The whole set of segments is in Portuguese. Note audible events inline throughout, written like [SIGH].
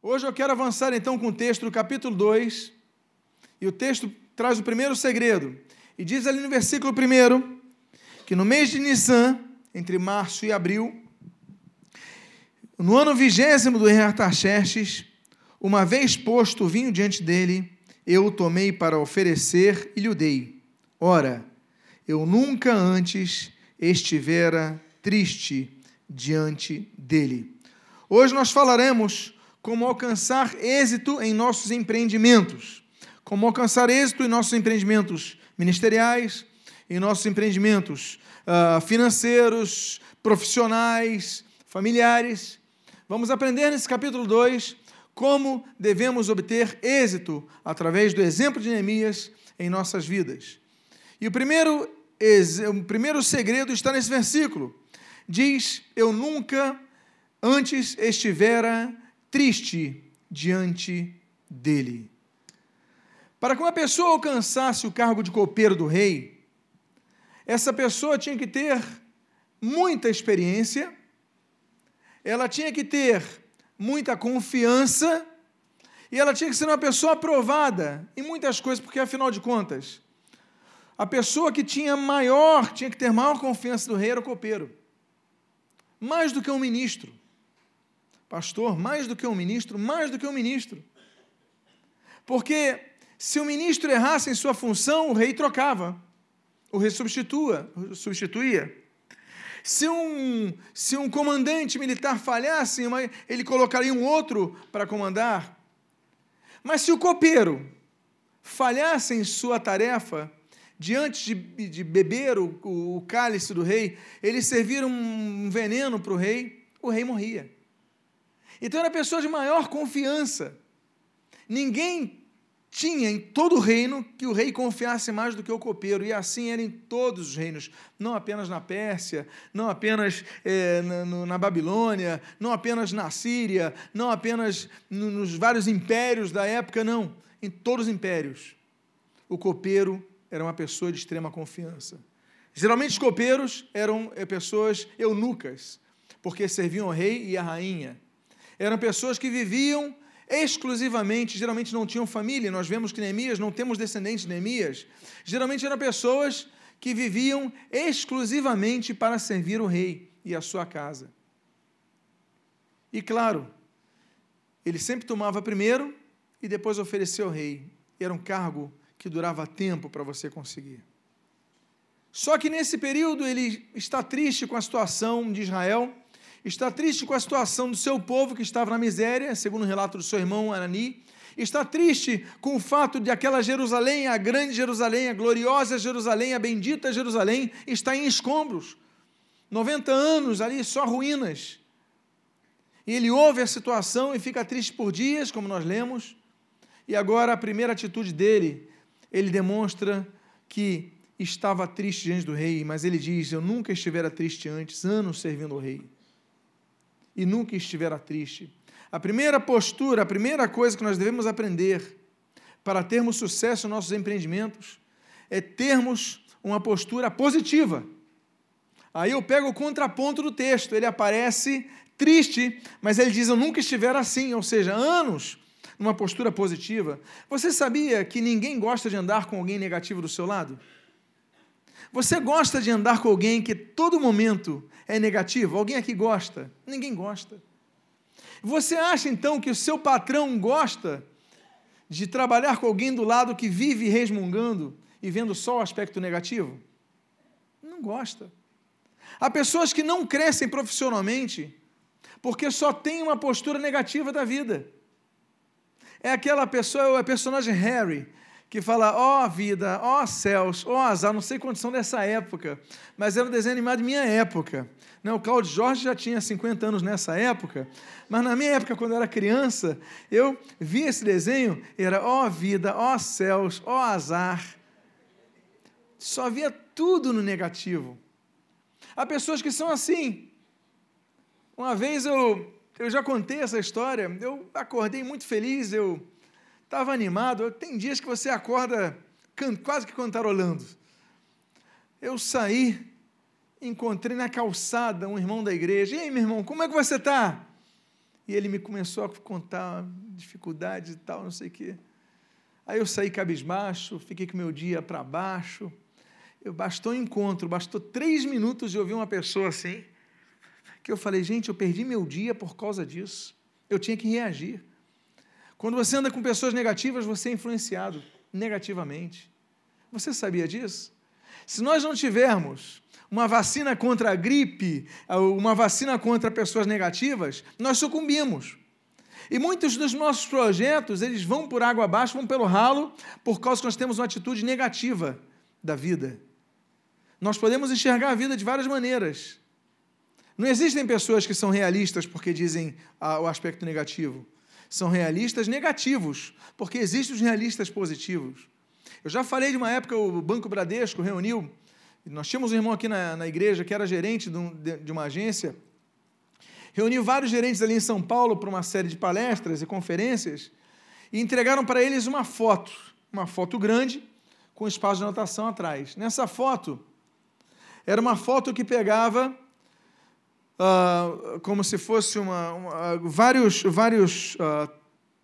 Hoje eu quero avançar então com o texto do capítulo 2, e o texto traz o primeiro segredo. E diz ali no versículo 1 que no mês de Nissan, entre março e abril, no ano vigésimo do Artaxerxes, uma vez posto o vinho diante dele, eu o tomei para oferecer e lhe o dei. Ora, eu nunca antes estivera triste diante dele. Hoje nós falaremos como alcançar êxito em nossos empreendimentos. Como alcançar êxito em nossos empreendimentos ministeriais, em nossos empreendimentos uh, financeiros, profissionais, familiares. Vamos aprender nesse capítulo 2 como devemos obter êxito através do exemplo de Neemias em nossas vidas. E o primeiro, o primeiro segredo está nesse versículo. Diz: Eu nunca antes estivera triste diante dele. Para que uma pessoa alcançasse o cargo de copeiro do rei, essa pessoa tinha que ter muita experiência, ela tinha que ter muita confiança e ela tinha que ser uma pessoa aprovada em muitas coisas, porque afinal de contas, a pessoa que tinha maior, tinha que ter maior confiança do rei era o copeiro. Mais do que um ministro. Pastor, mais do que um ministro, mais do que um ministro. Porque se o ministro errasse em sua função, o rei trocava. O rei substitua, substituía. Se um, se um comandante militar falhasse, ele colocaria um outro para comandar. Mas se o copeiro falhasse em sua tarefa, diante de, de beber o, o, cálice do rei, ele servir um veneno para o rei, o rei morria. Então era pessoa de maior confiança. Ninguém tinha em todo o reino que o rei confiasse mais do que o copeiro, e assim era em todos os reinos, não apenas na Pérsia, não apenas é, na, na, Babilônia, não apenas na Síria, não apenas nos vários impérios da época, não. Em todos os impérios, o copeiro era uma pessoa de extrema confiança. Geralmente os copeiros eram é, pessoas eunucas, porque serviam ao rei e à rainha eram pessoas que viviam exclusivamente, geralmente não tinham família. Nós vemos que Neemias, não temos descendentes de Neemias. Geralmente eram pessoas que viviam exclusivamente para servir o rei e a sua casa. E claro, ele sempre tomava primeiro e depois oferecia ao rei. Era um cargo que durava tempo para você conseguir. Só que nesse período ele está triste com a situação de Israel está triste com a situação do seu povo que estava na miséria, segundo o relato do seu irmão Anani, está triste com o fato de aquela Jerusalém, a grande Jerusalém, a gloriosa Jerusalém, a bendita Jerusalém, está em escombros. 90 anos ali, só ruínas. E ele ouve a situação e fica triste por dias, como nós lemos. E agora a primeira atitude dele, ele demonstra que estava triste diante do rei, mas ele diz: Eu nunca estivera triste antes, anos servindo o rei e nunca estivera triste. A primeira postura, a primeira coisa que nós devemos aprender para termos sucesso nos nossos empreendimentos é termos uma postura positiva. Aí eu pego o contraponto do texto, ele aparece triste, mas ele diz: Eu nunca estivera assim, ou seja, anos numa postura positiva. Você sabia que ninguém gosta de andar com alguém negativo do seu lado? Você gosta de andar com alguém que todo momento é negativo? Alguém aqui gosta? Ninguém gosta. Você acha então que o seu patrão gosta de trabalhar com alguém do lado que vive resmungando e vendo só o aspecto negativo? Não gosta. Há pessoas que não crescem profissionalmente porque só tem uma postura negativa da vida. É aquela pessoa, é o personagem Harry, que fala, ó oh, vida, ó oh, céus, ó oh, azar, não sei quantos são dessa época, mas era um desenho animado de minha época. Né? O Cláudio Jorge já tinha 50 anos nessa época, mas na minha época, quando eu era criança, eu vi esse desenho, era ó vida, ó céus, ó azar. Só via tudo no negativo. Há pessoas que são assim. Uma vez eu, eu já contei essa história, eu acordei muito feliz, eu estava animado. Tem dias que você acorda quase que cantarolando. Eu saí, encontrei na calçada um irmão da igreja. E aí, meu irmão, como é que você está? E ele me começou a contar dificuldades e tal, não sei o quê. Aí eu saí cabisbaixo, fiquei com meu dia para baixo. Eu, bastou um encontro, bastou três minutos de ouvir uma pessoa assim, que eu falei, gente, eu perdi meu dia por causa disso. Eu tinha que reagir. Quando você anda com pessoas negativas, você é influenciado negativamente. Você sabia disso? Se nós não tivermos uma vacina contra a gripe, uma vacina contra pessoas negativas, nós sucumbimos. E muitos dos nossos projetos, eles vão por água abaixo, vão pelo ralo, por causa que nós temos uma atitude negativa da vida. Nós podemos enxergar a vida de várias maneiras. Não existem pessoas que são realistas porque dizem ah, o aspecto negativo. São realistas negativos, porque existem os realistas positivos. Eu já falei de uma época, o Banco Bradesco reuniu, nós tínhamos um irmão aqui na, na igreja que era gerente de, um, de uma agência, reuniu vários gerentes ali em São Paulo para uma série de palestras e conferências e entregaram para eles uma foto, uma foto grande com espaço de anotação atrás. Nessa foto, era uma foto que pegava uh, como se fosse uma, uma, vários, vários uh,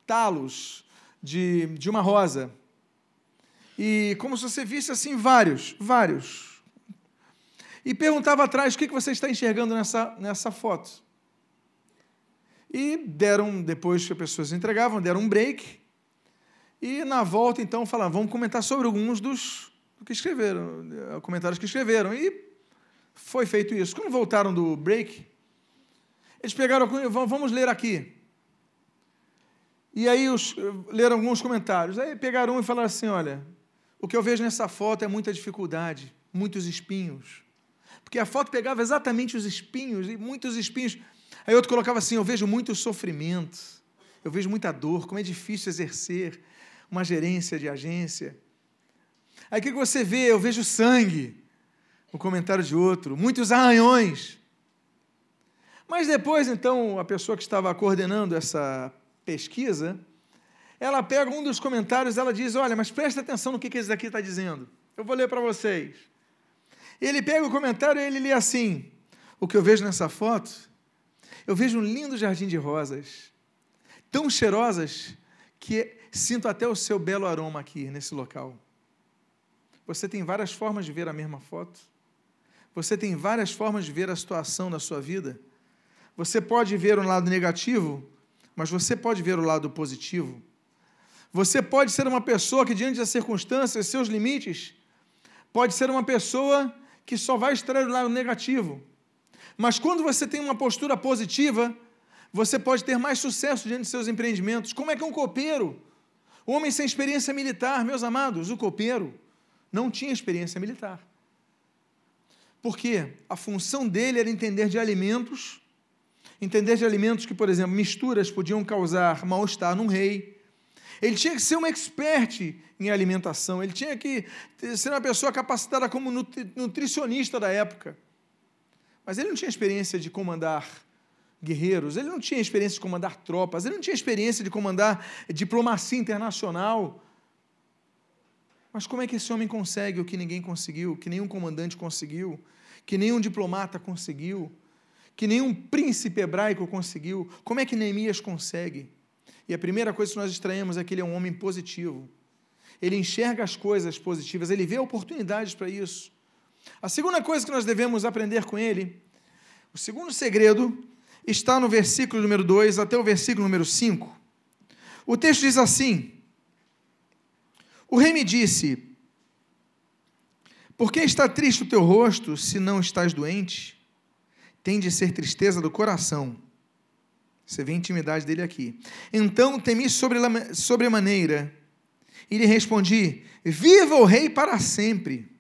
talos de, de uma rosa. E como se você visse assim vários, vários. E perguntava atrás o que você está enxergando nessa, nessa foto. E deram, depois que as pessoas entregavam, deram um break. E na volta, então, falaram, vamos comentar sobre alguns dos que escreveram, comentários que escreveram. E foi feito isso. Quando voltaram do break, eles pegaram, vamos ler aqui. E aí os, leram alguns comentários. Aí pegaram um e falaram assim: olha, o que eu vejo nessa foto é muita dificuldade, muitos espinhos. Porque a foto pegava exatamente os espinhos, e muitos espinhos. Aí outro colocava assim: eu vejo muito sofrimento, eu vejo muita dor, como é difícil exercer uma gerência de agência. Aí o que você vê? Eu vejo sangue. O comentário de outro, muitos arranhões. Mas depois, então, a pessoa que estava coordenando essa pesquisa, ela pega um dos comentários, ela diz: Olha, mas presta atenção no que, que esse daqui está dizendo. Eu vou ler para vocês. Ele pega o comentário e ele lê assim: O que eu vejo nessa foto, eu vejo um lindo jardim de rosas, tão cheirosas que sinto até o seu belo aroma aqui nesse local. Você tem várias formas de ver a mesma foto. Você tem várias formas de ver a situação da sua vida. Você pode ver um lado negativo, mas você pode ver o lado positivo. Você pode ser uma pessoa que, diante das circunstâncias, seus limites, pode ser uma pessoa que só vai extrair o lado negativo. Mas quando você tem uma postura positiva, você pode ter mais sucesso diante de seus empreendimentos. Como é que um copeiro, um homem sem experiência militar, meus amados, o copeiro não tinha experiência militar. Porque a função dele era entender de alimentos entender de alimentos que, por exemplo, misturas podiam causar mal-estar num rei. Ele tinha que ser um expert em alimentação, ele tinha que ser uma pessoa capacitada como nutricionista da época. Mas ele não tinha experiência de comandar guerreiros, ele não tinha experiência de comandar tropas, ele não tinha experiência de comandar diplomacia internacional. Mas como é que esse homem consegue o que ninguém conseguiu, que nenhum comandante conseguiu, que nenhum diplomata conseguiu? que nenhum príncipe hebraico conseguiu. Como é que Neemias consegue? E a primeira coisa que nós extraímos é que ele é um homem positivo. Ele enxerga as coisas positivas, ele vê oportunidades para isso. A segunda coisa que nós devemos aprender com ele, o segundo segredo, está no versículo número 2 até o versículo número 5. O texto diz assim: O rei me disse: Por que está triste o teu rosto, se não estás doente? tem de ser tristeza do coração. Você vê a intimidade dele aqui. Então temi sobremaneira e lhe respondi: Viva o rei para sempre!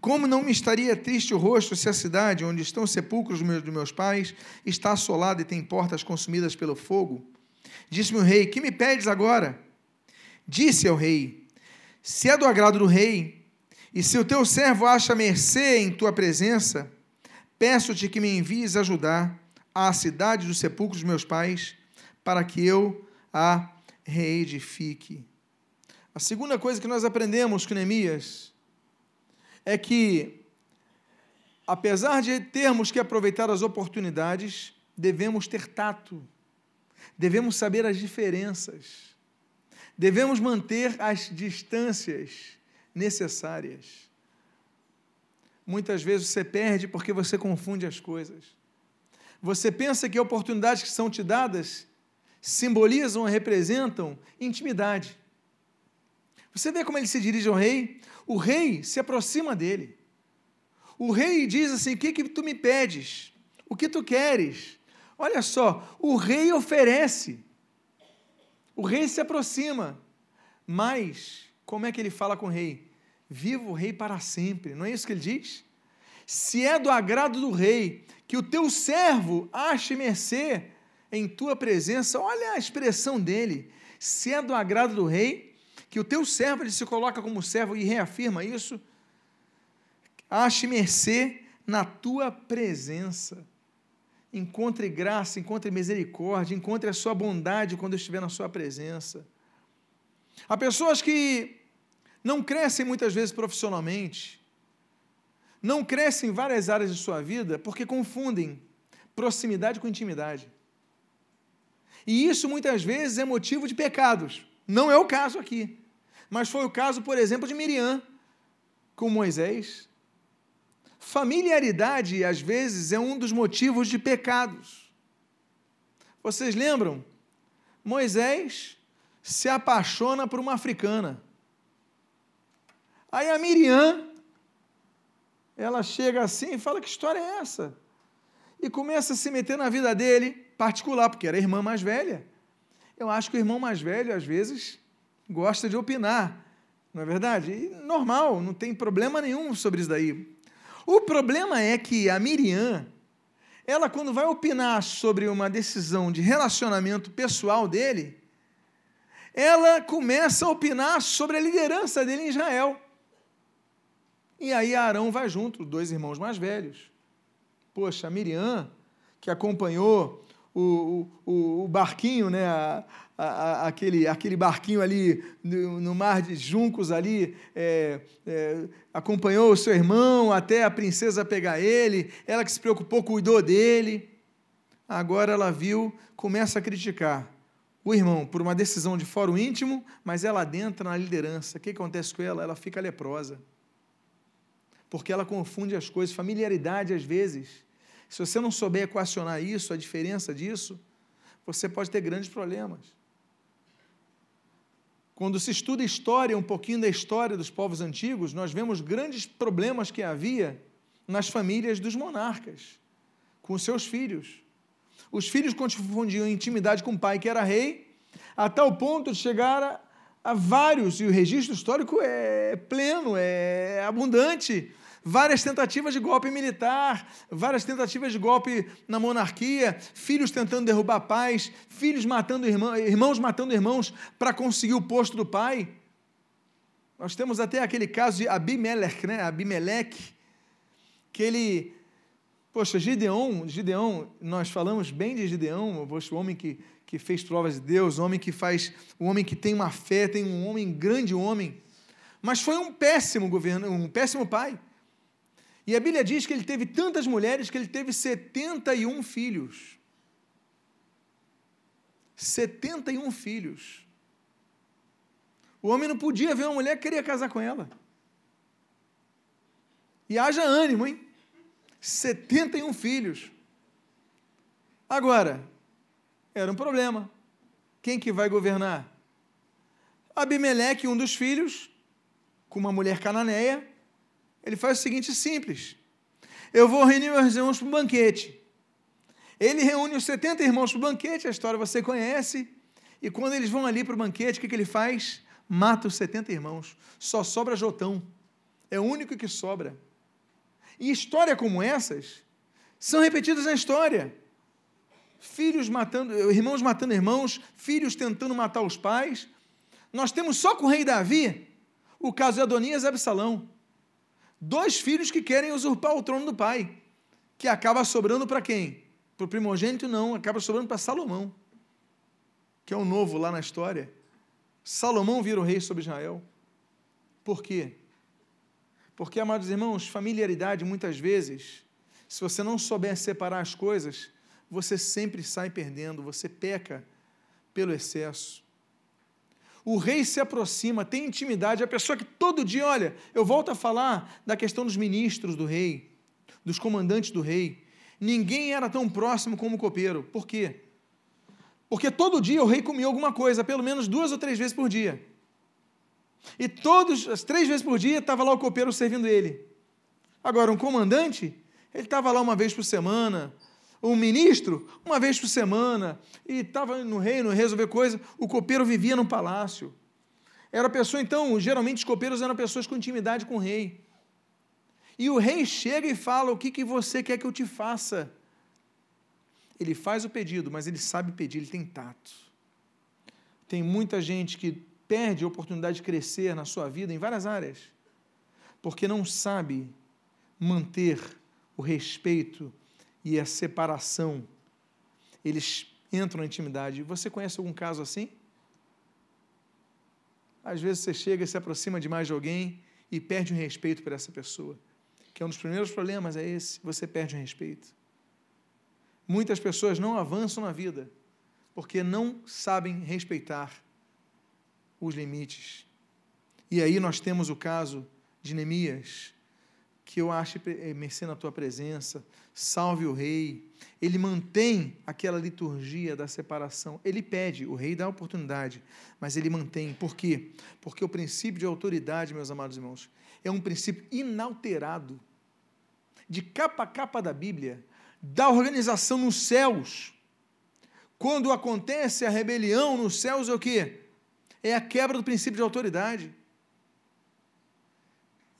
Como não me estaria triste o rosto se a cidade onde estão os sepulcros dos meus pais está assolada e tem portas consumidas pelo fogo? Disse-me o rei: Que me pedes agora? Disse ao rei: Se é do agrado do rei, e se o teu servo acha mercê em tua presença, Peço-te que me envies ajudar à cidade dos sepulcros dos meus pais, para que eu a reedifique. A segunda coisa que nós aprendemos com Neemias é que, apesar de termos que aproveitar as oportunidades, devemos ter tato. Devemos saber as diferenças, devemos manter as distâncias necessárias. Muitas vezes você perde porque você confunde as coisas. Você pensa que oportunidades que são te dadas simbolizam representam intimidade. Você vê como ele se dirige ao rei? O rei se aproxima dele. O rei diz assim: O que, que tu me pedes? O que tu queres? Olha só, o rei oferece. O rei se aproxima. Mas, como é que ele fala com o rei? Viva o rei para sempre. Não é isso que ele diz? Se é do agrado do rei que o teu servo ache mercê em tua presença, olha a expressão dele. Se é do agrado do rei que o teu servo ele se coloca como servo e reafirma isso, ache mercê na tua presença. Encontre graça, encontre misericórdia, encontre a sua bondade quando estiver na sua presença. Há pessoas que não crescem muitas vezes profissionalmente, não crescem em várias áreas de sua vida porque confundem proximidade com intimidade. E isso muitas vezes é motivo de pecados. Não é o caso aqui. Mas foi o caso, por exemplo, de Miriam com Moisés. Familiaridade, às vezes, é um dos motivos de pecados. Vocês lembram? Moisés se apaixona por uma africana. Aí a Miriam, ela chega assim e fala: Que história é essa? E começa a se meter na vida dele, particular, porque era a irmã mais velha. Eu acho que o irmão mais velho, às vezes, gosta de opinar, não é verdade? E normal, não tem problema nenhum sobre isso daí. O problema é que a Miriam, ela, quando vai opinar sobre uma decisão de relacionamento pessoal dele, ela começa a opinar sobre a liderança dele em Israel. E aí Arão vai junto, dois irmãos mais velhos. Poxa, Miriam, que acompanhou o, o, o barquinho, né, a, a, a, aquele, aquele barquinho ali no, no, mar de juncos ali, é, é, acompanhou o seu irmão até a princesa pegar ele, ela que se preocupou, cuidou dele. Agora ela viu, começa a criticar o irmão por uma decisão de fórum íntimo, mas ela adentra na liderança. O que acontece com ela? Ela fica leprosa. Porque ela confunde as coisas, familiaridade às vezes se você não souber equacionar isso, a diferença disso, você pode ter grandes problemas. Quando se estuda história, um pouquinho da história dos povos antigos, nós vemos grandes problemas que havia nas famílias dos monarcas, com seus filhos. Os filhos confundiam intimidade com o pai, que era rei, a tal ponto de chegar a, a vários, e o registro histórico é pleno, é abundante, várias tentativas de golpe militar, várias tentativas de golpe na monarquia, filhos tentando derrubar pais, filhos matando irmãos, irmãos matando irmãos para conseguir o posto do pai. Nós temos até aquele caso de Abimelech, né? Abimelech, que ele, poxa, Gideon, Gideon, nós falamos bem de Gideon, o homem que, que fez provas de Deus, o homem que faz, o homem que tem uma fé, tem um homem, grande homem, mas foi um péssimo governo, um péssimo pai. E a Bíblia diz que ele teve tantas mulheres que ele teve 71 filhos. 71 filhos. O homem não podia ver uma mulher que queria casar com ela. E haja ânimo, hein? 71 filhos. Agora, era um problema. Quem que vai governar? Abimeleque, um dos filhos, com uma mulher cananeia, ele faz o seguinte simples: eu vou reunir meus irmãos para um banquete. Ele reúne os 70 irmãos para o banquete, a história você conhece. E quando eles vão ali para o banquete, o que, que ele faz? Mata os 70 irmãos. Só sobra Jotão. É o único que sobra. E histórias como essas são repetidas na história. Filhos matando, irmãos matando irmãos, filhos tentando matar os pais. Nós temos só com o rei Davi o caso de Adonias e Absalão dois filhos que querem usurpar o trono do pai, que acaba sobrando para quem? Para o primogênito, não, acaba sobrando para Salomão, que é o novo lá na história. Salomão vira o rei sobre Israel. Por quê? Porque, amados irmãos, familiaridade muitas vezes, se você não souber separar as coisas, você sempre sai perdendo, você peca pelo excesso. O rei se aproxima, tem intimidade, a pessoa que todo dia, olha, eu volto a falar da questão dos ministros do rei, dos comandantes do rei. Ninguém era tão próximo como o copeiro. Por quê? Porque todo dia o rei comia alguma coisa, pelo menos duas ou três vezes por dia. E todas as três vezes por dia estava lá o copeiro servindo ele. Agora, um comandante, ele estava lá uma vez por semana, um ministro, uma vez por semana, e estava no reino, resolver coisa, o copeiro vivia no palácio. Era pessoa, então, geralmente os copeiros eram pessoas com intimidade com o rei. E o rei chega e fala: O que, que você quer que eu te faça? Ele faz o pedido, mas ele sabe pedir, ele tem tato. Tem muita gente que perde a oportunidade de crescer na sua vida em várias áreas, porque não sabe manter o respeito e a separação. Eles entram na intimidade. Você conhece algum caso assim? Às vezes você chega e se aproxima demais de alguém e perde o respeito por essa pessoa. Que é um dos primeiros problemas é esse, você perde o respeito. Muitas pessoas não avançam na vida porque não sabem respeitar os limites. E aí nós temos o caso de Neemias, que eu acho eh, mercê na tua presença, salve o rei. Ele mantém aquela liturgia da separação. Ele pede, o rei dá a oportunidade, mas ele mantém. Por quê? Porque o princípio de autoridade, meus amados irmãos, é um princípio inalterado, de capa a capa da Bíblia, da organização nos céus. Quando acontece a rebelião nos céus, é o quê? é a quebra do princípio de autoridade.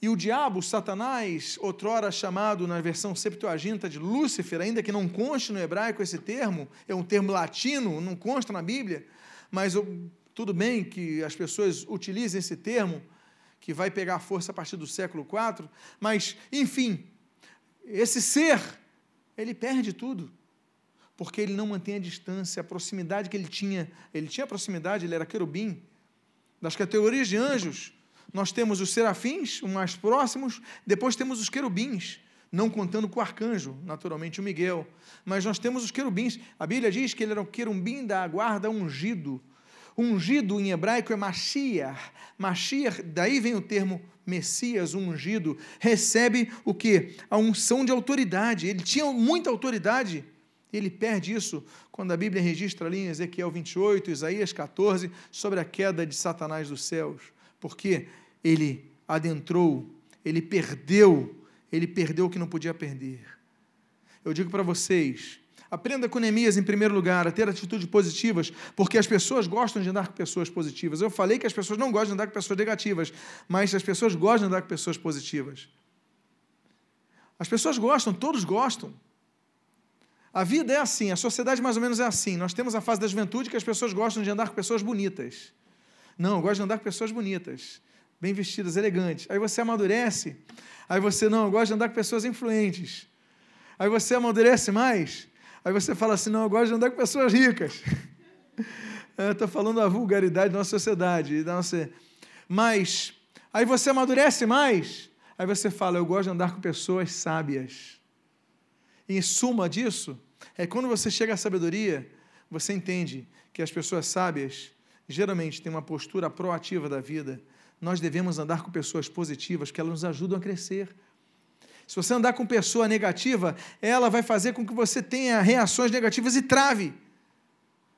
E o diabo, Satanás, outrora chamado na versão Septuaginta de Lúcifer, ainda que não conste no hebraico esse termo, é um termo latino, não consta na Bíblia, mas tudo bem que as pessoas utilizem esse termo, que vai pegar força a partir do século IV, mas, enfim, esse ser, ele perde tudo porque ele não mantém a distância, a proximidade que ele tinha. Ele tinha proximidade, ele era querubim, das categorias de anjos, nós temos os serafins, os mais próximos, depois temos os querubins, não contando com o arcanjo, naturalmente o Miguel, mas nós temos os querubins. A Bíblia diz que ele era um querubim da guarda ungido. Ungido em hebraico é Mashiach. Mashiach, daí vem o termo Messias, ungido, recebe o que? A unção de autoridade. Ele tinha muita autoridade ele perde isso quando a Bíblia registra ali em Ezequiel 28, Isaías 14, sobre a queda de Satanás dos céus. Porque ele adentrou, ele perdeu, ele perdeu o que não podia perder. Eu digo para vocês, aprenda com Neemias em primeiro lugar a ter atitudes positivas, porque as pessoas gostam de andar com pessoas positivas. Eu falei que as pessoas não gostam de andar com pessoas negativas, mas as pessoas gostam de andar com pessoas positivas. As pessoas gostam, todos gostam. A vida é assim, a sociedade mais ou menos é assim. Nós temos a fase da juventude que as pessoas gostam de andar com pessoas bonitas. Não, eu gosto de andar com pessoas bonitas, bem vestidas, elegantes. Aí você amadurece, aí você não, eu gosto de andar com pessoas influentes. Aí você amadurece mais, aí você fala assim, não, eu gosto de andar com pessoas ricas. [LAUGHS] Estou falando da vulgaridade da nossa sociedade. Da nossa... Mas, aí você amadurece mais, aí você fala, eu gosto de andar com pessoas sábias. Em suma disso, é quando você chega à sabedoria, você entende que as pessoas sábias geralmente têm uma postura proativa da vida. Nós devemos andar com pessoas positivas, que elas nos ajudam a crescer. Se você andar com pessoa negativa, ela vai fazer com que você tenha reações negativas e trave.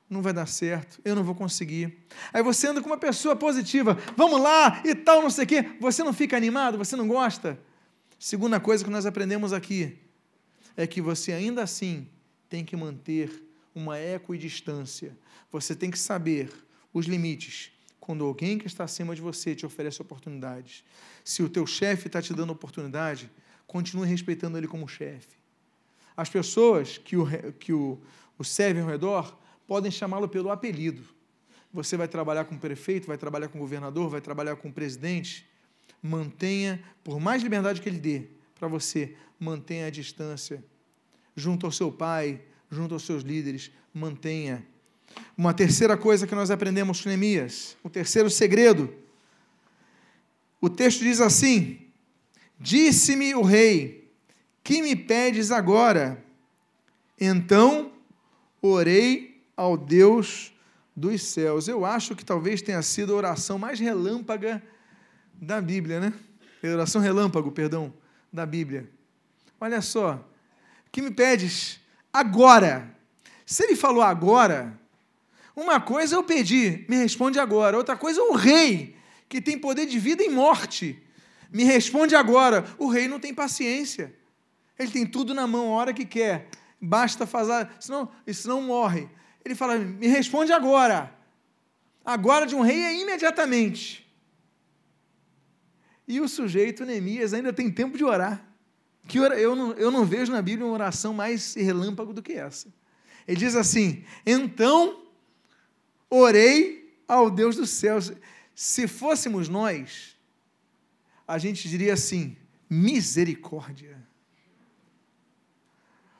Não vai dar certo, eu não vou conseguir. Aí você anda com uma pessoa positiva, vamos lá e tal, não sei o quê. Você não fica animado, você não gosta. Segunda coisa que nós aprendemos aqui: é que você ainda assim tem que manter uma equidistância. Você tem que saber os limites quando alguém que está acima de você te oferece oportunidades. Se o teu chefe está te dando oportunidade, continue respeitando ele como chefe. As pessoas que o, que o, o servem ao redor podem chamá-lo pelo apelido. Você vai trabalhar com o prefeito, vai trabalhar com o governador, vai trabalhar com o presidente. Mantenha, por mais liberdade que ele dê, para você, mantenha a distância. Junto ao seu pai, junto aos seus líderes, mantenha. Uma terceira coisa que nós aprendemos com Neemias, o terceiro segredo. O texto diz assim: Disse-me o rei: Que me pedes agora? Então orei ao Deus dos céus. Eu acho que talvez tenha sido a oração mais relâmpaga da Bíblia, né? Oração relâmpago, perdão, da Bíblia. Olha só, que me pedes agora? Se ele falou agora, uma coisa eu pedi, me responde agora. Outra coisa, o rei, que tem poder de vida e morte, me responde agora. O rei não tem paciência. Ele tem tudo na mão a hora que quer. Basta fazer, senão, senão morre. Ele fala: me responde agora. Agora de um rei é imediatamente. E o sujeito, Neemias, ainda tem tempo de orar. Que eu não, eu não vejo na Bíblia uma oração mais relâmpago do que essa. Ele diz assim: Então orei ao Deus dos céus. Se fôssemos nós, a gente diria assim: misericórdia.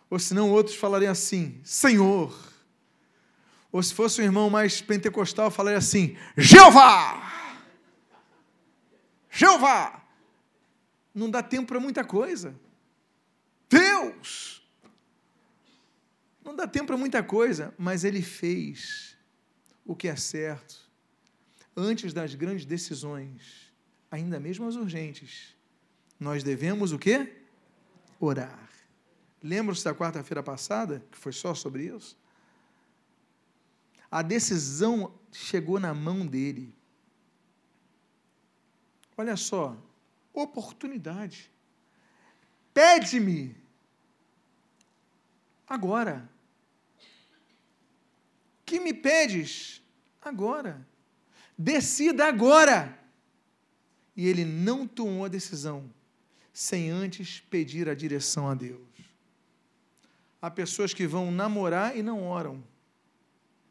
Ou senão outros falariam assim: Senhor. Ou se fosse um irmão mais pentecostal, falaria assim: Jeová! Jeová! Não dá tempo para muita coisa. Deus! Não dá tempo para muita coisa, mas ele fez o que é certo antes das grandes decisões, ainda mesmo as urgentes. Nós devemos o quê? Orar. Lembram-se da quarta-feira passada, que foi só sobre isso? A decisão chegou na mão dele. Olha só, oportunidade. Pede-me agora. Que me pedes agora. Decida agora. E ele não tomou a decisão sem antes pedir a direção a Deus. Há pessoas que vão namorar e não oram.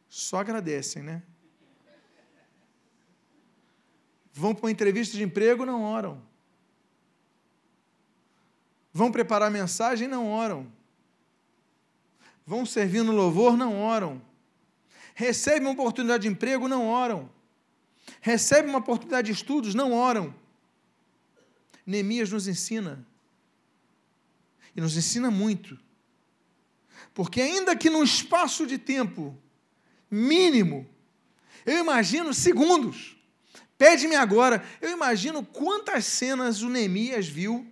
Só agradecem, né? Vão para uma entrevista de emprego, não oram. Vão preparar mensagem, não oram vão servir no louvor, não oram. Recebem uma oportunidade de emprego, não oram. Recebem uma oportunidade de estudos, não oram. Neemias nos ensina. E nos ensina muito. Porque, ainda que num espaço de tempo mínimo, eu imagino segundos, pede-me agora, eu imagino quantas cenas o Neemias viu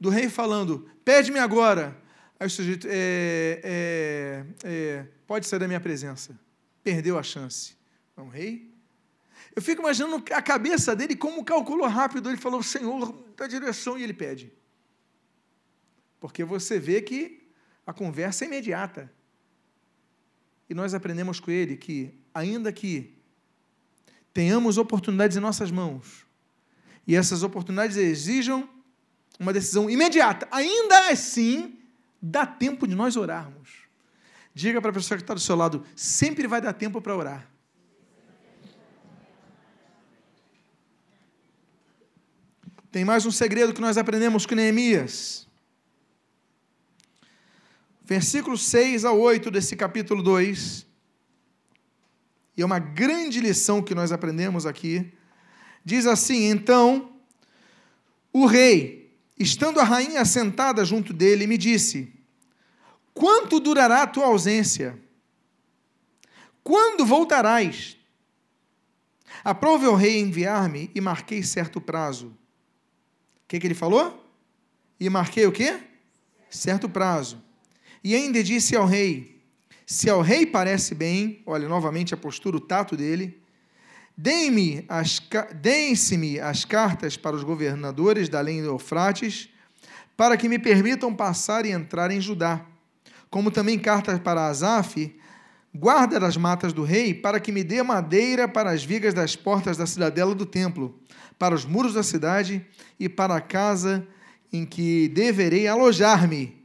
do rei falando: pede-me agora, Aí o sujeito, é, é, é, pode sair da minha presença. Perdeu a chance. É um rei? Eu fico imaginando a cabeça dele, como calculou rápido. Ele falou, Senhor, dá direção, e ele pede. Porque você vê que a conversa é imediata. E nós aprendemos com ele que, ainda que tenhamos oportunidades em nossas mãos, e essas oportunidades exijam uma decisão imediata, ainda assim, dá tempo de nós orarmos. Diga para a pessoa que está do seu lado: sempre vai dar tempo para orar. Tem mais um segredo que nós aprendemos com Neemias. Versículos 6 a 8 desse capítulo 2. E é uma grande lição que nós aprendemos aqui. Diz assim: Então, o rei Estando a rainha sentada junto dele, me disse: Quanto durará a tua ausência? Quando voltarás? Aprove o rei enviar-me e marquei certo prazo. O que, que ele falou? E marquei o quê? Certo prazo. E ainda disse ao rei: Se ao rei parece bem, olha novamente a postura, o tato dele, Deem-me as, deem-se-me as cartas para os governadores da além do Eufrates, para que me permitam passar e entrar em Judá, como também cartas para Asaf, guarda das matas do rei, para que me dê madeira para as vigas das portas da cidadela do templo, para os muros da cidade e para a casa em que deverei alojar-me.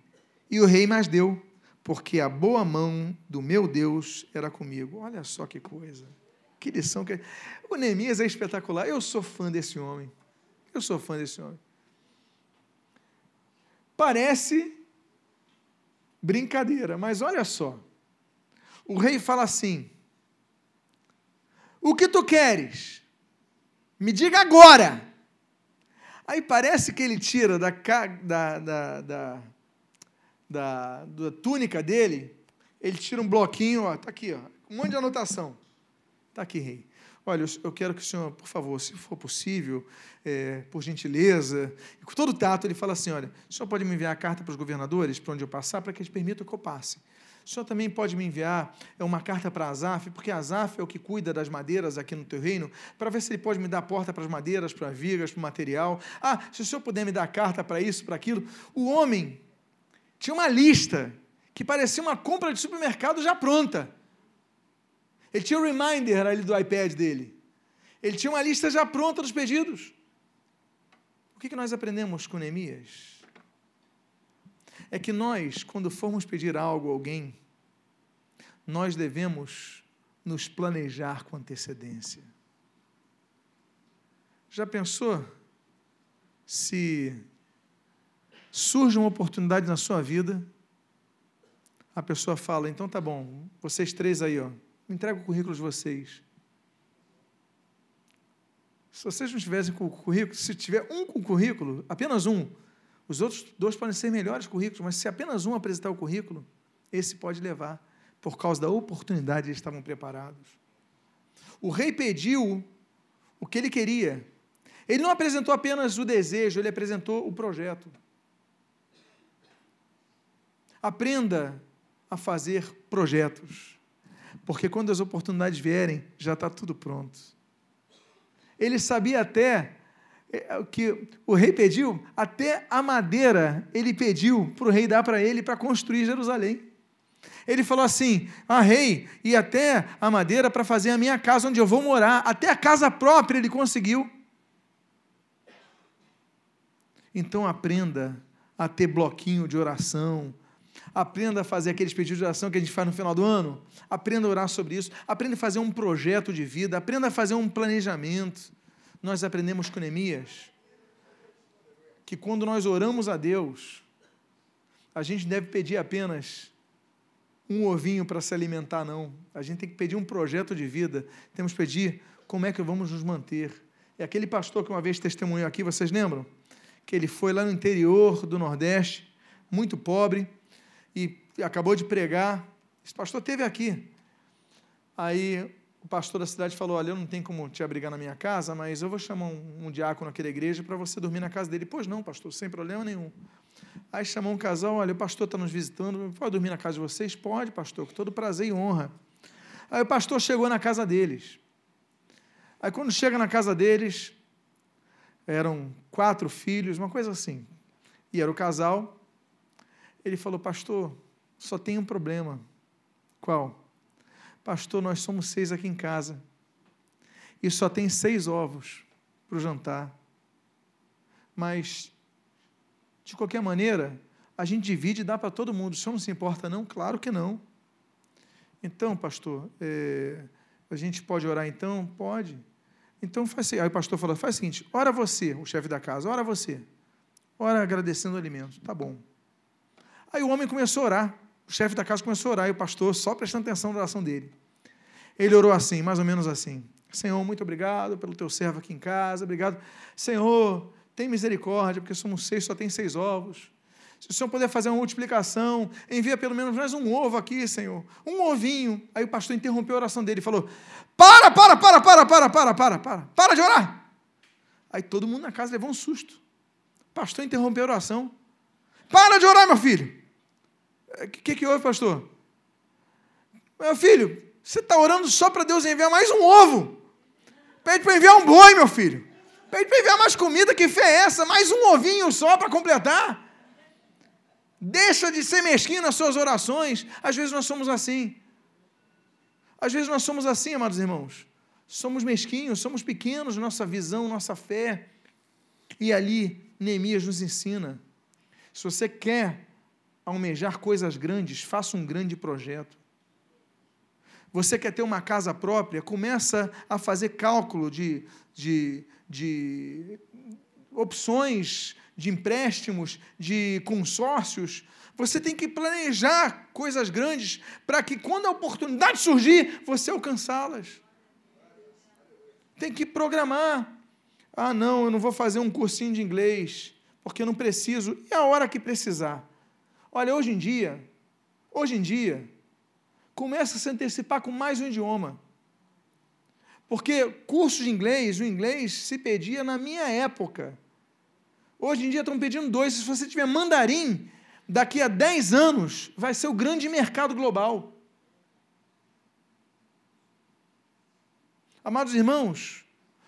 E o rei mais deu, porque a boa mão do meu Deus era comigo. Olha só que coisa. Que lição que. O Neemias é espetacular. Eu sou fã desse homem. Eu sou fã desse homem. Parece brincadeira, mas olha só. O rei fala assim: O que tu queres? Me diga agora. Aí parece que ele tira da, da, da, da, da, da túnica dele ele tira um bloquinho, ó, tá aqui, ó, um monte de anotação. Tá aqui, rei. Olha, eu quero que o senhor, por favor, se for possível, é, por gentileza, e com todo tato, ele fala assim: olha, o senhor pode me enviar a carta para os governadores, para onde eu passar, para que eles permitam que eu passe. O senhor também pode me enviar é, uma carta para Azaf, porque Azaf é o que cuida das madeiras aqui no teu reino, para ver se ele pode me dar porta para as madeiras, para vigas, para o material. Ah, se o senhor puder me dar carta para isso, para aquilo. O homem tinha uma lista que parecia uma compra de supermercado já pronta. Ele tinha o reminder ali do iPad dele. Ele tinha uma lista já pronta dos pedidos. O que nós aprendemos com Neemias? É que nós, quando formos pedir algo a alguém, nós devemos nos planejar com antecedência. Já pensou se surge uma oportunidade na sua vida, a pessoa fala: então tá bom, vocês três aí, ó, entrega o currículo de vocês. Se vocês não tivessem com o currículo, se tiver um com o currículo, apenas um, os outros dois podem ser melhores currículos, mas se apenas um apresentar o currículo, esse pode levar, por causa da oportunidade eles estavam preparados. O rei pediu o que ele queria. Ele não apresentou apenas o desejo, ele apresentou o projeto. Aprenda a fazer projetos porque quando as oportunidades vierem, já está tudo pronto. Ele sabia até é, que o rei pediu, até a madeira ele pediu para o rei dar para ele para construir Jerusalém. Ele falou assim: Ah, rei, e até a madeira para fazer a minha casa onde eu vou morar, até a casa própria ele conseguiu. Então aprenda a ter bloquinho de oração, Aprenda a fazer aqueles pedidos de oração que a gente faz no final do ano. Aprenda a orar sobre isso. Aprenda a fazer um projeto de vida. Aprenda a fazer um planejamento. Nós aprendemos com Neemias que quando nós oramos a Deus, a gente deve pedir apenas um ovinho para se alimentar, não. A gente tem que pedir um projeto de vida. Temos que pedir como é que vamos nos manter. É aquele pastor que uma vez testemunhou aqui, vocês lembram? Que ele foi lá no interior do Nordeste, muito pobre, e acabou de pregar. Esse pastor teve aqui. Aí o pastor da cidade falou: Olha, eu não tenho como te abrigar na minha casa, mas eu vou chamar um, um diácono aqui da igreja para você dormir na casa dele. Pois não, pastor, sem problema nenhum. Aí chamou um casal: Olha, o pastor está nos visitando, pode dormir na casa de vocês? Pode, pastor, com todo prazer e honra. Aí o pastor chegou na casa deles. Aí quando chega na casa deles, eram quatro filhos, uma coisa assim. E era o casal. Ele falou, pastor, só tem um problema. Qual? Pastor, nós somos seis aqui em casa. E só tem seis ovos para o jantar. Mas, de qualquer maneira, a gente divide e dá para todo mundo. O senhor não se importa, não? Claro que não. Então, pastor, é, a gente pode orar então? Pode. Então faz assim. Aí o pastor falou: faz o seguinte, ora você, o chefe da casa, ora você. Ora agradecendo o alimento. Tá bom. Aí o homem começou a orar. O chefe da casa começou a orar e o pastor só prestando atenção na oração dele. Ele orou assim, mais ou menos assim: Senhor, muito obrigado pelo teu servo aqui em casa, obrigado. Senhor, tem misericórdia, porque somos seis, só tem seis ovos. Se o Senhor puder fazer uma multiplicação, envia pelo menos mais um ovo aqui, Senhor. Um ovinho. Aí o pastor interrompeu a oração dele e falou: Para, para, para, para, para, para, para, para. Para de orar. Aí todo mundo na casa levou um susto. O pastor interrompeu a oração. Para de orar, meu filho. O que, que houve, pastor? Meu filho, você está orando só para Deus enviar mais um ovo. Pede para enviar um boi, meu filho. Pede para enviar mais comida, que fé é essa? Mais um ovinho só para completar. Deixa de ser mesquinho nas suas orações. Às vezes nós somos assim. Às vezes nós somos assim, amados irmãos. Somos mesquinhos, somos pequenos, nossa visão, nossa fé. E ali, Neemias nos ensina. Se você quer almejar coisas grandes, faça um grande projeto. Você quer ter uma casa própria, começa a fazer cálculo de, de, de opções de empréstimos, de consórcios. Você tem que planejar coisas grandes para que, quando a oportunidade surgir, você alcançá-las. Tem que programar. Ah, não, eu não vou fazer um cursinho de inglês, porque eu não preciso. E a hora que precisar? Olha, hoje em dia, hoje em dia, Começa a se antecipar com mais um idioma. Porque curso de inglês, o inglês se pedia na minha época. Hoje em dia estão pedindo dois. Se você tiver mandarim, daqui a 10 anos vai ser o grande mercado global. Amados irmãos,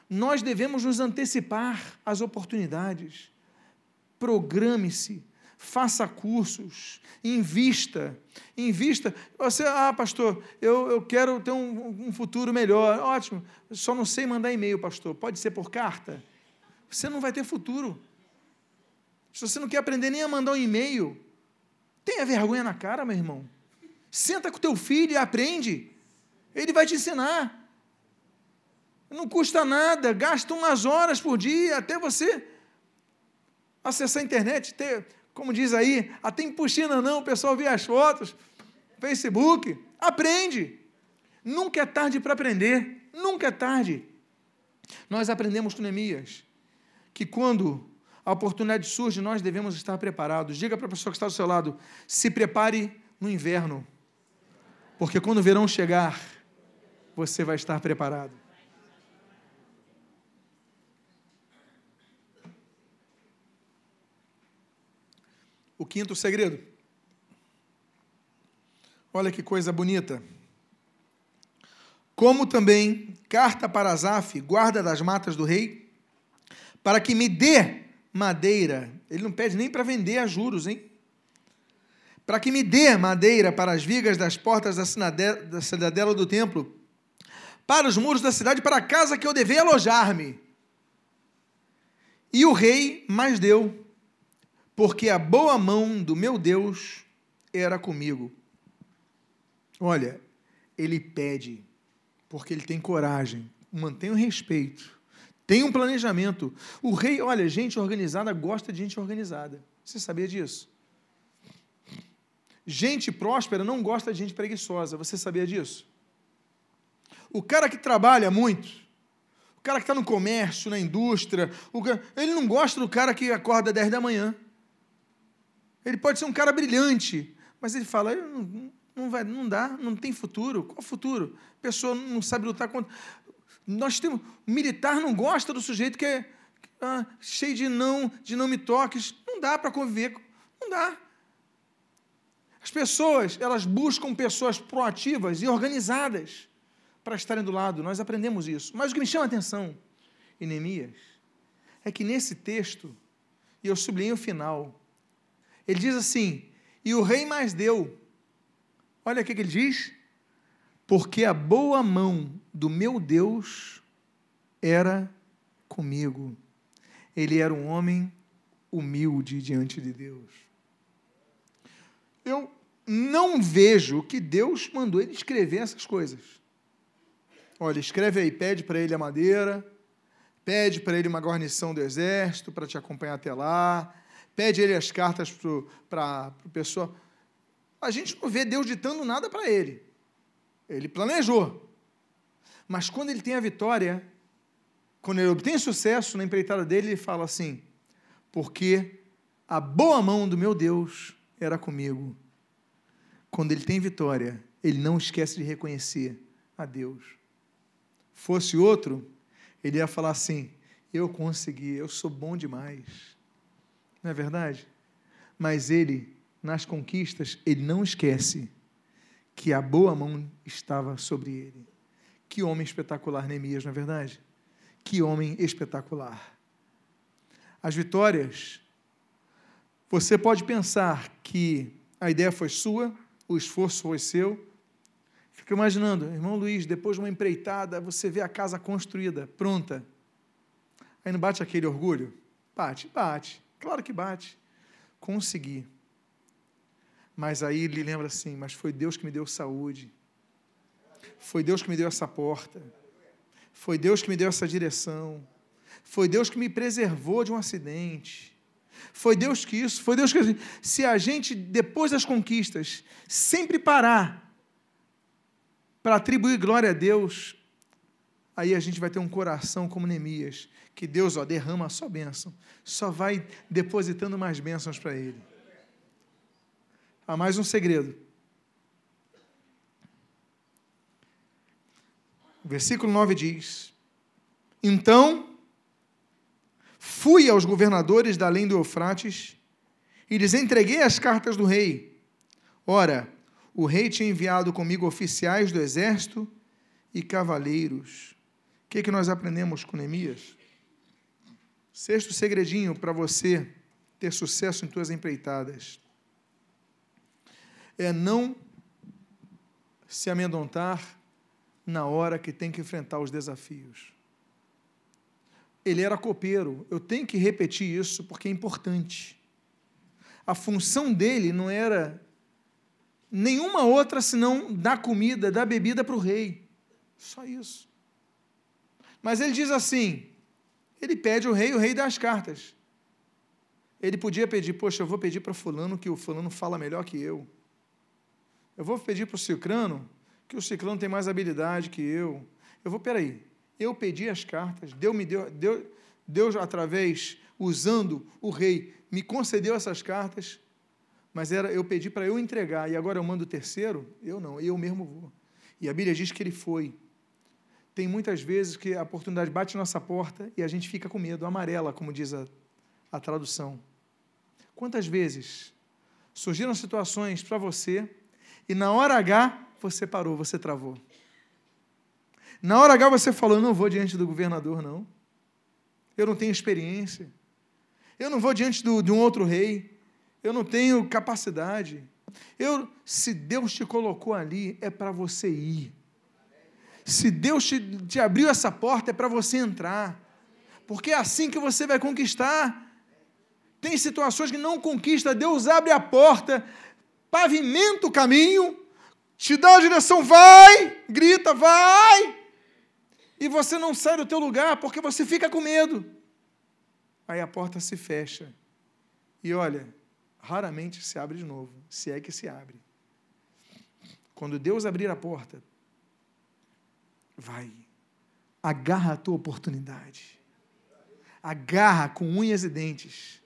nós devemos nos antecipar às oportunidades. Programe-se, faça cursos, invista, invista. Você, ah, pastor, eu, eu quero ter um, um futuro melhor. Ótimo, só não sei mandar e-mail, pastor. Pode ser por carta? Você não vai ter futuro. Se você não quer aprender nem a mandar um e-mail, tenha vergonha na cara, meu irmão. Senta com teu filho e aprende. Ele vai te ensinar. Não custa nada, gasta umas horas por dia até você acessar a internet, ter, como diz aí, até empuxina não, o pessoal vê as fotos, Facebook, aprende. Nunca é tarde para aprender, nunca é tarde. Nós aprendemos com Neemias que quando a oportunidade surge, nós devemos estar preparados. Diga para a pessoa que está do seu lado: se prepare no inverno, porque quando o verão chegar, você vai estar preparado. O quinto segredo. Olha que coisa bonita. Como também carta para Azaf, guarda das matas do rei, para que me dê madeira. Ele não pede nem para vender a juros, hein? Para que me dê madeira para as vigas das portas da cidadela, da cidadela do templo, para os muros da cidade, para a casa que eu devia alojar-me. E o rei mais deu porque a boa mão do meu Deus era comigo. Olha, ele pede, porque ele tem coragem, mantém o respeito, tem um planejamento. O rei, olha, gente organizada gosta de gente organizada. Você sabia disso? Gente próspera não gosta de gente preguiçosa. Você sabia disso? O cara que trabalha muito, o cara que está no comércio, na indústria, ele não gosta do cara que acorda às 10 da manhã. Ele pode ser um cara brilhante, mas ele fala, não, não, vai, não dá, não tem futuro. Qual futuro? A pessoa não sabe lutar contra. Nós temos. O militar não gosta do sujeito que é ah, cheio de não, de não me toques. Não dá para conviver. Não dá. As pessoas, elas buscam pessoas proativas e organizadas para estarem do lado. Nós aprendemos isso. Mas o que me chama a atenção em Neemias é que nesse texto, e eu sublinhei o final, ele diz assim: E o rei mais deu. Olha o que ele diz. Porque a boa mão do meu Deus era comigo. Ele era um homem humilde diante de Deus. Eu não vejo que Deus mandou ele escrever essas coisas. Olha, escreve aí, pede para ele a madeira, pede para ele uma guarnição do exército para te acompanhar até lá, pede ele as cartas para a pessoa. A gente não vê Deus ditando nada para ele. Ele planejou. Mas quando ele tem a vitória, quando ele obtém sucesso na empreitada dele, ele fala assim: porque a boa mão do meu Deus era comigo. Quando ele tem vitória, ele não esquece de reconhecer a Deus. Fosse outro, ele ia falar assim: eu consegui, eu sou bom demais não é verdade? Mas ele, nas conquistas, ele não esquece que a boa mão estava sobre ele. Que homem espetacular, Neemias, não é verdade? Que homem espetacular. As vitórias, você pode pensar que a ideia foi sua, o esforço foi seu. Fica imaginando, irmão Luiz, depois de uma empreitada, você vê a casa construída, pronta. Aí não bate aquele orgulho? Bate, bate. Claro que bate. Consegui. Mas aí ele lembra assim: mas foi Deus que me deu saúde. Foi Deus que me deu essa porta. Foi Deus que me deu essa direção. Foi Deus que me preservou de um acidente. Foi Deus que isso, foi Deus que. Se a gente, depois das conquistas, sempre parar para atribuir glória a Deus, aí a gente vai ter um coração como Neemias, que Deus ó, derrama só bênção, só vai depositando mais bênçãos para ele. Há mais um segredo. Versículo 9 diz: Então fui aos governadores da além do Eufrates e lhes entreguei as cartas do rei. Ora, o rei tinha enviado comigo oficiais do exército e cavaleiros. Que, que nós aprendemos com Neemias? Sexto segredinho para você ter sucesso em tuas empreitadas é não se amedrontar na hora que tem que enfrentar os desafios. Ele era copeiro, eu tenho que repetir isso porque é importante. A função dele não era nenhuma outra senão dar comida, dar bebida para o rei. Só isso. Mas ele diz assim: ele pede o rei, o rei dá as cartas. Ele podia pedir, poxa, eu vou pedir para fulano que o fulano fala melhor que eu. Eu vou pedir para o ciclano que o ciclano tem mais habilidade que eu. Eu vou, peraí, eu pedi as cartas, Deus me deu, Deus, Deus através, usando o rei, me concedeu essas cartas, mas era eu pedi para eu entregar, e agora eu mando o terceiro? Eu não, eu mesmo vou. E a Bíblia diz que ele foi. Tem muitas vezes que a oportunidade bate na nossa porta e a gente fica com medo, amarela, como diz a, a tradução. Quantas vezes surgiram situações para você e na hora H você parou, você travou. Na hora H você falou: não vou diante do governador, não. Eu não tenho experiência. Eu não vou diante do, de um outro rei. Eu não tenho capacidade. Eu, se Deus te colocou ali, é para você ir. Se Deus te, te abriu essa porta, é para você entrar. Porque é assim que você vai conquistar. Tem situações que não conquista, Deus abre a porta, pavimenta o caminho, te dá a direção, vai, grita, vai, e você não sai do teu lugar porque você fica com medo. Aí a porta se fecha. E olha, raramente se abre de novo, se é que se abre. Quando Deus abrir a porta, vai, agarra a tua oportunidade. Agarra com unhas e dentes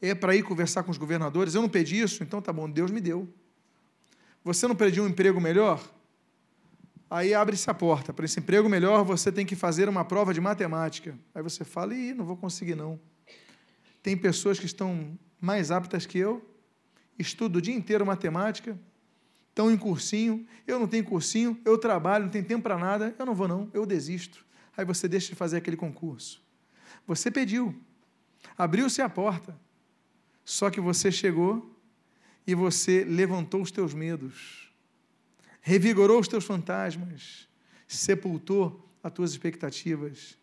é para ir conversar com os governadores. Eu não pedi isso, então tá bom, Deus me deu. Você não pediu um emprego melhor? Aí abre-se a porta. Para esse emprego melhor, você tem que fazer uma prova de matemática. Aí você fala, ih, não vou conseguir não. Tem pessoas que estão mais aptas que eu, estudo o dia inteiro matemática, estão em cursinho, eu não tenho cursinho, eu trabalho, não tenho tempo para nada, eu não vou não, eu desisto. Aí você deixa de fazer aquele concurso. Você pediu, abriu-se a porta, só que você chegou e você levantou os teus medos, revigorou os teus fantasmas, sepultou as tuas expectativas.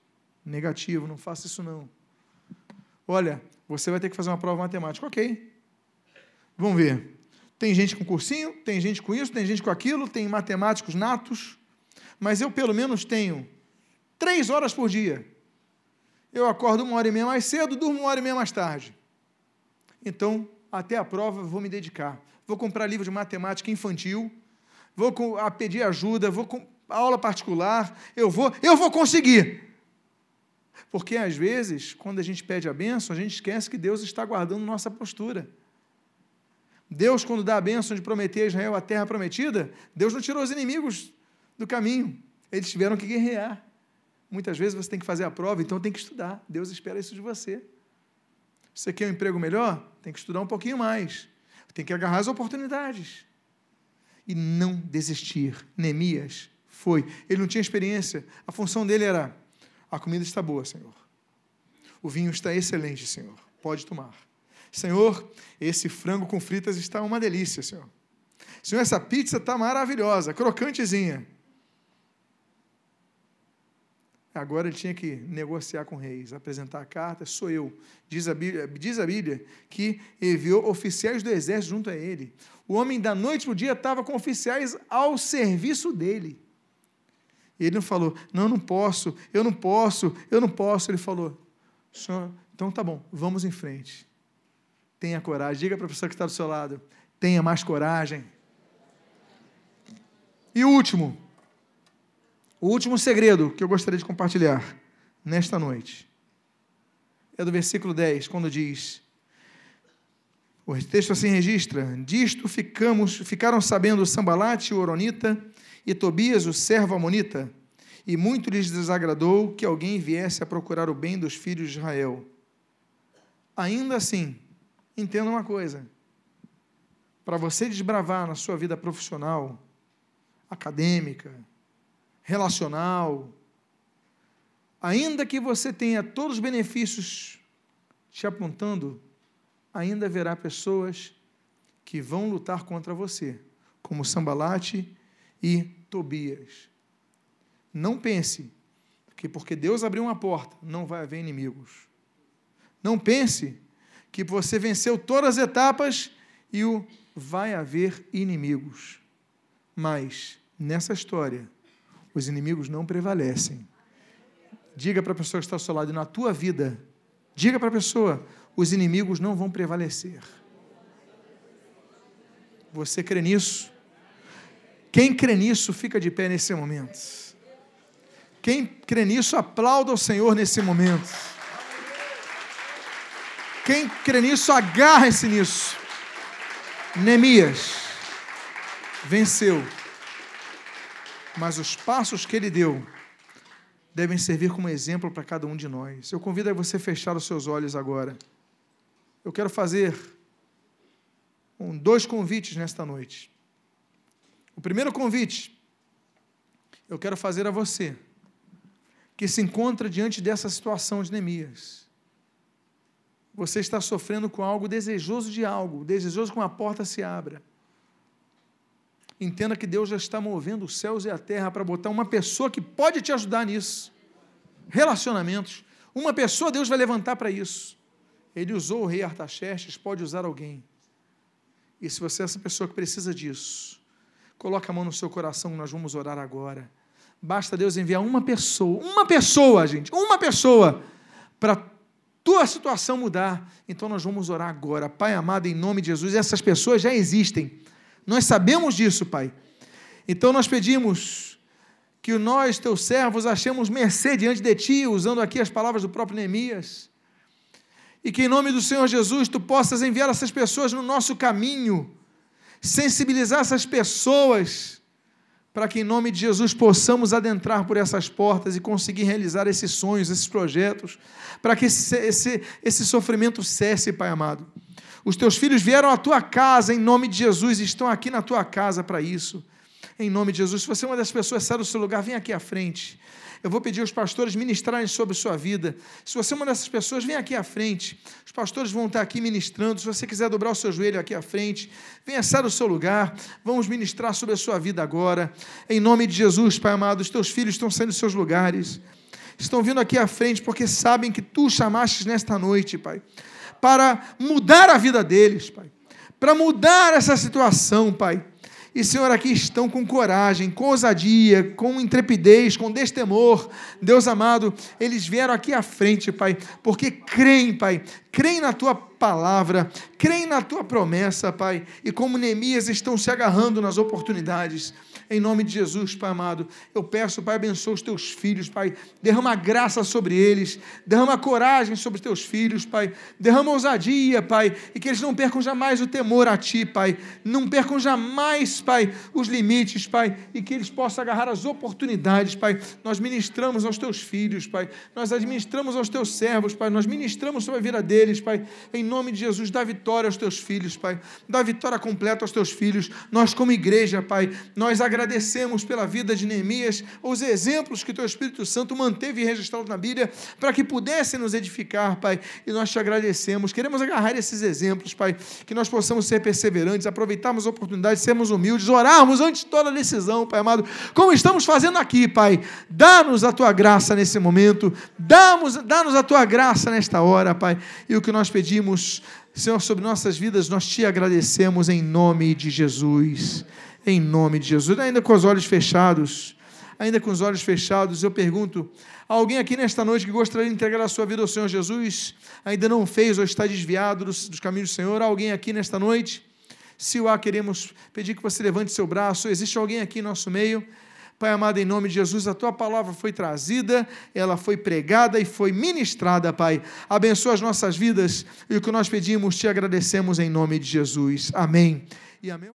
Negativo, não faça isso não. Olha, você vai ter que fazer uma prova matemática. Ok. Vamos ver. Tem gente com cursinho, tem gente com isso, tem gente com aquilo, tem matemáticos natos, mas eu pelo menos tenho três horas por dia. Eu acordo uma hora e meia mais cedo, durmo uma hora e meia mais tarde. Então, até a prova, vou me dedicar. Vou comprar livro de matemática infantil, vou pedir ajuda, vou com aula particular, eu vou, eu vou conseguir. Porque às vezes, quando a gente pede a bênção, a gente esquece que Deus está guardando nossa postura. Deus, quando dá a bênção de prometer a Israel a terra prometida, Deus não tirou os inimigos do caminho. Eles tiveram que guerrear. Muitas vezes você tem que fazer a prova, então tem que estudar. Deus espera isso de você. Você quer um emprego melhor? Tem que estudar um pouquinho mais. Tem que agarrar as oportunidades. E não desistir. Neemias foi. Ele não tinha experiência. A função dele era: a comida está boa, Senhor. O vinho está excelente, Senhor. Pode tomar. Senhor, esse frango com fritas está uma delícia, Senhor. Senhor, essa pizza está maravilhosa, crocantezinha. Agora ele tinha que negociar com reis, apresentar a carta, sou eu. Diz a Bíblia, diz a Bíblia que enviou oficiais do exército junto a ele. O homem da noite para o dia estava com oficiais ao serviço dele. E ele não falou, não, não posso, eu não posso, eu não posso. Ele falou, senhor, então tá bom, vamos em frente. Tenha coragem. Diga para a pessoa que está do seu lado, tenha mais coragem. E último, o último segredo que eu gostaria de compartilhar nesta noite é do versículo 10, quando diz: o texto assim registra: Disto ficamos, ficaram sabendo Sambalate, o Oronita, e Tobias, o servo Amonita, e muito lhes desagradou que alguém viesse a procurar o bem dos filhos de Israel. Ainda assim, entenda uma coisa: para você desbravar na sua vida profissional, acadêmica, relacional, ainda que você tenha todos os benefícios te apontando, ainda haverá pessoas que vão lutar contra você, como Sambalate e Tobias. Não pense que porque Deus abriu uma porta, não vai haver inimigos. Não pense que você venceu todas as etapas e o vai haver inimigos. Mas nessa história, os inimigos não prevalecem. Diga para a pessoa que está ao seu lado, na tua vida, diga para a pessoa, os inimigos não vão prevalecer. Você crê nisso? Quem crê nisso, fica de pé nesse momento. Quem crê nisso, aplauda o Senhor nesse momento. Quem crê nisso, agarre-se nisso. Neemias venceu, mas os passos que ele deu devem servir como exemplo para cada um de nós. Eu convido a você fechar os seus olhos agora. Eu quero fazer um, dois convites nesta noite. O primeiro convite eu quero fazer a você que se encontra diante dessa situação de Neemias. Você está sofrendo com algo, desejoso de algo, desejoso que uma porta se abra. Entenda que Deus já está movendo os céus e a terra para botar uma pessoa que pode te ajudar nisso. Relacionamentos. Uma pessoa Deus vai levantar para isso. Ele usou o rei Artaxerxes, pode usar alguém. E se você é essa pessoa que precisa disso, coloque a mão no seu coração, nós vamos orar agora. Basta Deus enviar uma pessoa, uma pessoa, gente, uma pessoa, para tua situação mudar. Então nós vamos orar agora. Pai amado, em nome de Jesus, essas pessoas já existem. Nós sabemos disso, Pai. Então nós pedimos que nós, teus servos, achemos mercê diante de Ti, usando aqui as palavras do próprio Neemias. E que em nome do Senhor Jesus tu possas enviar essas pessoas no nosso caminho, sensibilizar essas pessoas para que, em nome de Jesus, possamos adentrar por essas portas e conseguir realizar esses sonhos, esses projetos, para que esse, esse, esse sofrimento cesse, Pai amado. Os teus filhos vieram à tua casa em nome de Jesus estão aqui na tua casa para isso. Em nome de Jesus. Se você é uma das pessoas, sai do seu lugar, vem aqui à frente. Eu vou pedir aos pastores ministrarem sobre sua vida. Se você é uma dessas pessoas, vem aqui à frente. Os pastores vão estar aqui ministrando. Se você quiser dobrar o seu joelho aqui à frente, venha sair do seu lugar. Vamos ministrar sobre a sua vida agora. Em nome de Jesus, Pai amado, os teus filhos estão saindo dos seus lugares. Estão vindo aqui à frente porque sabem que tu chamaste nesta noite, Pai, para mudar a vida deles, Pai. Para mudar essa situação, Pai e, Senhor, aqui estão com coragem, com ousadia, com intrepidez, com destemor. Deus amado, eles vieram aqui à frente, Pai, porque creem, Pai, creem na tua palavra, creem na tua promessa, Pai, e como Neemias estão se agarrando nas oportunidades. Em nome de Jesus, Pai amado, eu peço, Pai, abençoa os teus filhos, Pai. Derrama graça sobre eles, derrama coragem sobre os teus filhos, Pai. Derrama ousadia, Pai, e que eles não percam jamais o temor a Ti, Pai. Não percam jamais, Pai, os limites, Pai, e que eles possam agarrar as oportunidades, Pai. Nós ministramos aos teus filhos, Pai. Nós administramos aos teus servos, Pai. Nós ministramos sobre a vida deles, Pai. Em nome de Jesus, dá vitória aos teus filhos, Pai. Dá vitória completa aos teus filhos. Nós, como igreja, Pai, nós agradecemos agradecemos pela vida de Neemias, os exemplos que teu Espírito Santo manteve registrados na Bíblia para que pudessem nos edificar, Pai. E nós te agradecemos. Queremos agarrar esses exemplos, Pai, que nós possamos ser perseverantes, aproveitarmos a oportunidade, sermos humildes, orarmos antes de toda decisão, Pai amado, como estamos fazendo aqui, Pai. Dá-nos a tua graça nesse momento, dá-nos dá a tua graça nesta hora, Pai. E o que nós pedimos, Senhor, sobre nossas vidas, nós te agradecemos em nome de Jesus em nome de Jesus. Ainda com os olhos fechados, ainda com os olhos fechados, eu pergunto: alguém aqui nesta noite que gostaria de entregar a sua vida ao Senhor Jesus, ainda não fez ou está desviado dos, dos caminhos do Senhor? Alguém aqui nesta noite? Se o há, queremos pedir que você levante seu braço. Existe alguém aqui em nosso meio? Pai amado, em nome de Jesus, a tua palavra foi trazida, ela foi pregada e foi ministrada, Pai. Abençoa as nossas vidas e o que nós pedimos, te agradecemos em nome de Jesus. Amém. E amém.